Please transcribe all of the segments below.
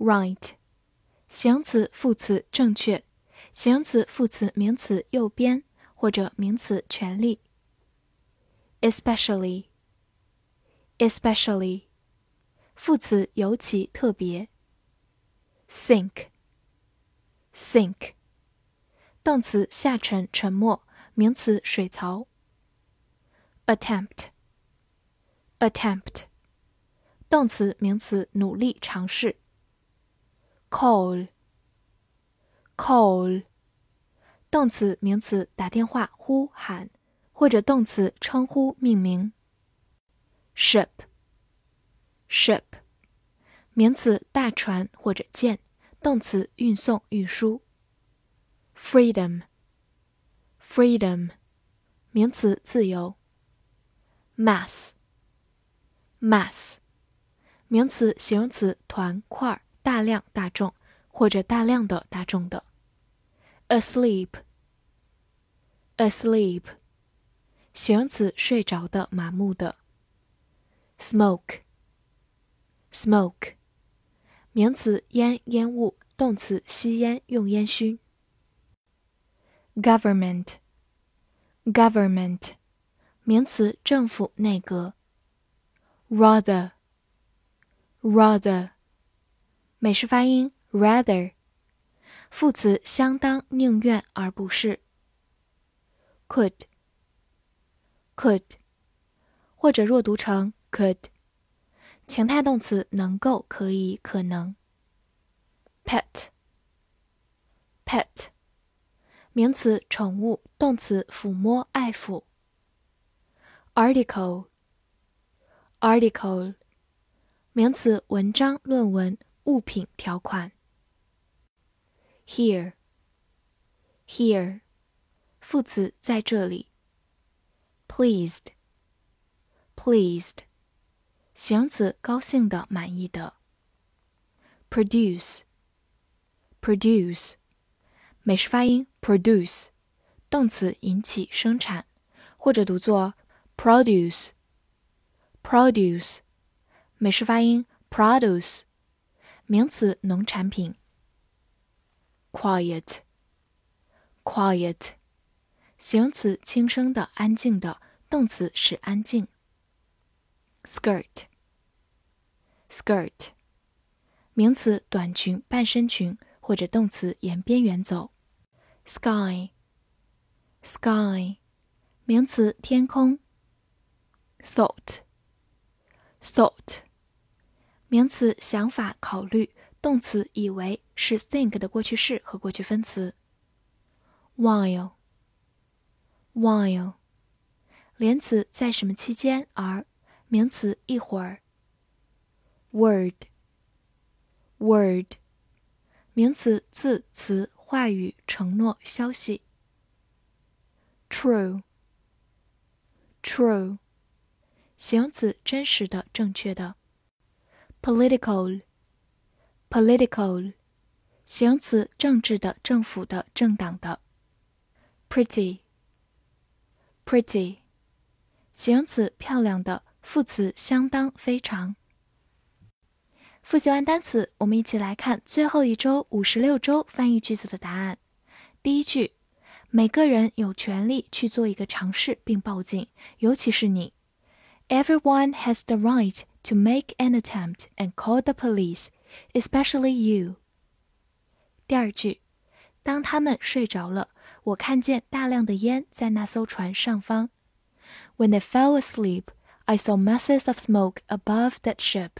Right，形容词、副词正确，形容词、副词、名词右边或者名词全力。Especially，especially，副词尤其特别。Sink，sink，动词下沉、沉没，名词水槽。Attempt，attempt，动词名词努力尝试。 Call, call，动词、名词，打电话、呼喊，或者动词，称呼、命名。Ship, ship，名词，大船或者舰，动词，运送、运输。Freedom, freedom，名词，自由。Mass, mass，名词、形容词，团块。大量大众或者大量的大众的，asleep，asleep，形容词睡着的麻木的，smoke，smoke，名词烟烟雾，动词吸烟用烟熏，government，government，名词政府内阁，rather，rather。美式发音 rather，副词相当、宁愿而不是。could，could，或者弱读成 could。情态动词能够、可以、可能。pet，pet，名词宠物，动词抚摸、爱抚。article，article，名词文章、论文。物品条款。Here，here，副词在这里。Pleased，pleased，形容词高兴的、满意的。Produce，produce，美式发音 produce，动词引起、生产，或者读作 produce，produce，美式发音 produce。名词，农产品。quiet，quiet，形容词，轻声的、安静的；动词是安静。skirt，skirt，名词，短裙、半身裙，或者动词沿边缘走。sky，sky，名词，天空。thought，thought。名词想法、考虑；动词以为是 think 的过去式和过去分词。while，while，连词在什么期间而，名词一会儿。word，word，名词字词话语承诺消息。true，true，形容词真实的正确的。Political political 形容词，政治的、政府的、政党的。pretty pretty 形容词，漂亮的；副词，相当、非常。复习完单词，我们一起来看最后一周五十六周翻译句子的答案。第一句：每个人有权利去做一个尝试并报警，尤其是你。Everyone has the right to make an attempt and call the police, especially you. 第二句，当他们睡着了，我看见大量的烟在那艘船上方。When they fell asleep, I saw masses of smoke above that ship.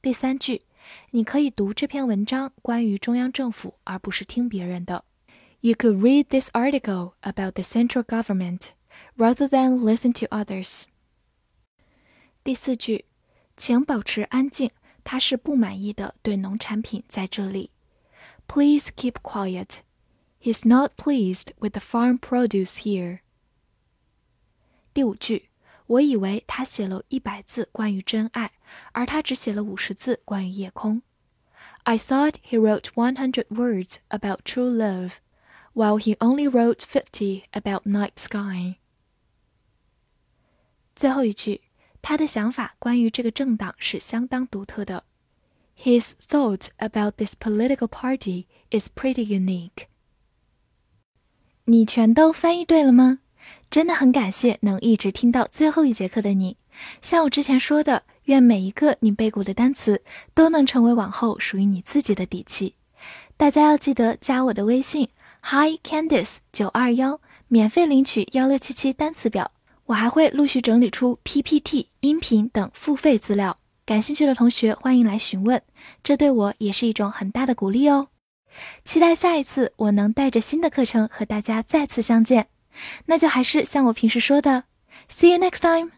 第三句，你可以读这篇文章关于中央政府，而不是听别人的。You could read this article about the central government rather than listen to others. 第四句，请保持安静， 他是不满意的，对农产品在这里。Please keep quiet. He's not pleased with the farm produce here. 第五句，我以为他写了一百字关于真爱，而他只写了五十字关于夜空。I thought he wrote one hundred words about true love, while he only wrote fifty about night sky. 最后一句， 他的想法关于这个政党是相当独特的。His thought about this political party is pretty unique. 你全都翻译对了吗？真的很感谢能一直听到最后一节课的你。像我之前说的，愿每一个你背过的单词都能成为往后属于你自己的底气。大家要记得加我的微信 Hi Candice 九二幺，免费领取幺六七七单词表。我还会陆续整理出 PPT、音频等付费资料，感兴趣的同学欢迎来询问，这对我也是一种很大的鼓励哦。期待下一次我能带着新的课程和大家再次相见，那就还是像我平时说的，See you next time。